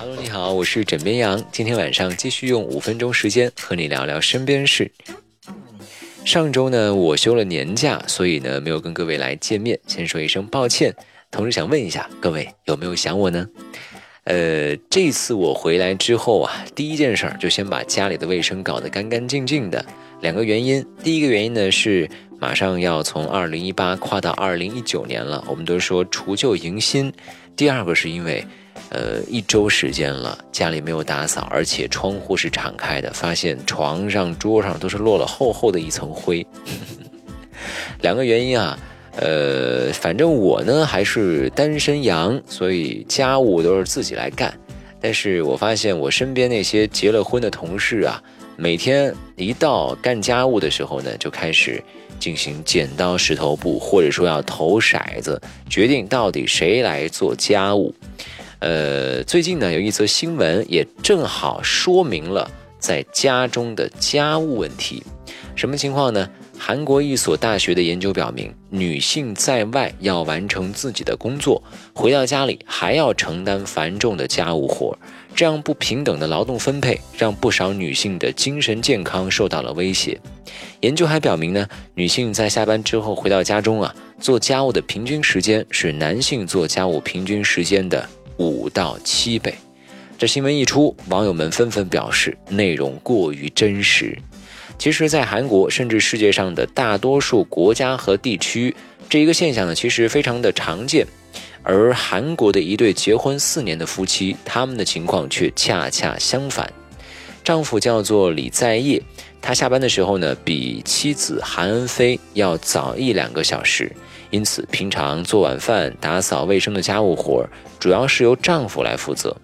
Hello，你好，我是枕边羊。今天晚上继续用五分钟时间和你聊聊身边事。上周呢，我休了年假，所以呢没有跟各位来见面，先说一声抱歉。同时想问一下各位有没有想我呢？呃，这次我回来之后啊，第一件事儿就先把家里的卫生搞得干干净净的。两个原因，第一个原因呢是马上要从二零一八跨到二零一九年了，我们都说除旧迎新。第二个是因为。呃，一周时间了，家里没有打扫，而且窗户是敞开的，发现床上、桌上都是落了厚厚的一层灰。两个原因啊，呃，反正我呢还是单身羊，所以家务都是自己来干。但是我发现我身边那些结了婚的同事啊，每天一到干家务的时候呢，就开始进行剪刀石头布，或者说要投骰子，决定到底谁来做家务。呃，最近呢有一则新闻，也正好说明了在家中的家务问题。什么情况呢？韩国一所大学的研究表明，女性在外要完成自己的工作，回到家里还要承担繁重的家务活，这样不平等的劳动分配让不少女性的精神健康受到了威胁。研究还表明呢，女性在下班之后回到家中啊，做家务的平均时间是男性做家务平均时间的。五到七倍，这新闻一出，网友们纷纷表示内容过于真实。其实，在韩国甚至世界上的大多数国家和地区，这一个现象呢，其实非常的常见。而韩国的一对结婚四年的夫妻，他们的情况却恰恰相反。丈夫叫做李在业，他下班的时候呢，比妻子韩恩菲要早一两个小时。因此，平常做晚饭、打扫卫生的家务活儿，主要是由丈夫来负责。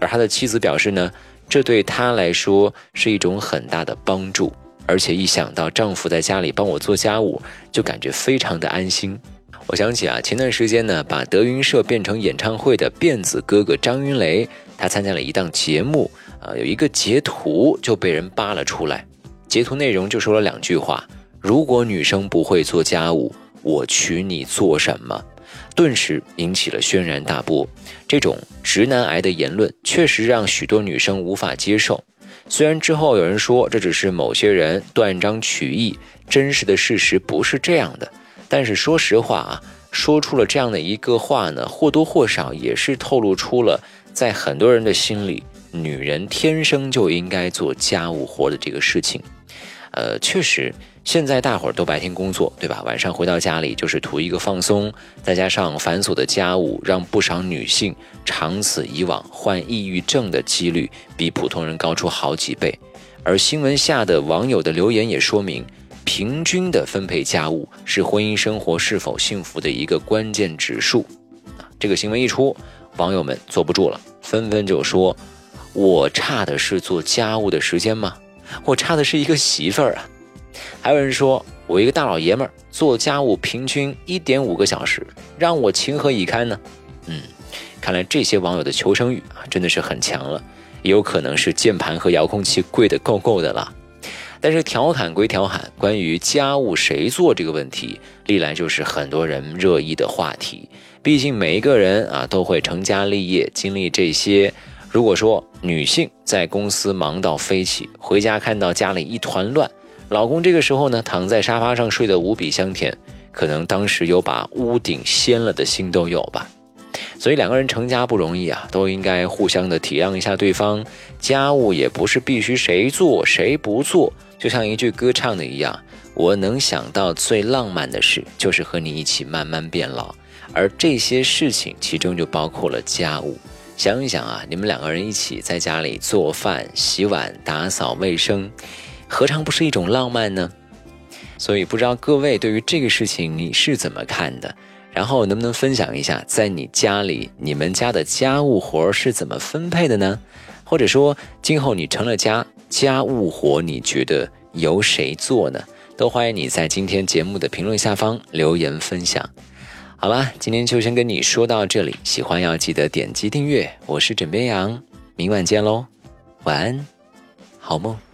而他的妻子表示呢，这对他来说是一种很大的帮助，而且一想到丈夫在家里帮我做家务，就感觉非常的安心。我想起啊，前段时间呢，把德云社变成演唱会的辫子哥哥张云雷，他参加了一档节目，啊，有一个截图就被人扒了出来，截图内容就说了两句话：如果女生不会做家务。我娶你做什么？顿时引起了轩然大波。这种直男癌的言论确实让许多女生无法接受。虽然之后有人说这只是某些人断章取义，真实的事实不是这样的。但是说实话啊，说出了这样的一个话呢，或多或少也是透露出了在很多人的心里，女人天生就应该做家务活的这个事情。呃，确实。现在大伙儿都白天工作，对吧？晚上回到家里就是图一个放松，再加上繁琐的家务，让不少女性长此以往患抑郁症的几率比普通人高出好几倍。而新闻下的网友的留言也说明，平均的分配家务是婚姻生活是否幸福的一个关键指数。啊，这个新闻一出，网友们坐不住了，纷纷就说：“我差的是做家务的时间吗？我差的是一个媳妇儿啊！”还有人说我一个大老爷们儿做家务平均一点五个小时，让我情何以堪呢？嗯，看来这些网友的求生欲啊真的是很强了，也有可能是键盘和遥控器贵的够够的了。但是调侃归调侃，关于家务谁做这个问题，历来就是很多人热议的话题。毕竟每一个人啊都会成家立业，经历这些。如果说女性在公司忙到飞起，回家看到家里一团乱。老公这个时候呢，躺在沙发上睡得无比香甜，可能当时有把屋顶掀了的心都有吧。所以两个人成家不容易啊，都应该互相的体谅一下对方。家务也不是必须谁做谁不做，就像一句歌唱的一样，我能想到最浪漫的事，就是和你一起慢慢变老。而这些事情其中就包括了家务。想一想啊，你们两个人一起在家里做饭、洗碗、打扫卫生。何尝不是一种浪漫呢？所以不知道各位对于这个事情你是怎么看的？然后能不能分享一下，在你家里你们家的家务活是怎么分配的呢？或者说今后你成了家，家务活你觉得由谁做呢？都欢迎你在今天节目的评论下方留言分享。好了，今天就先跟你说到这里，喜欢要记得点击订阅。我是枕边羊，明晚见喽，晚安，好梦。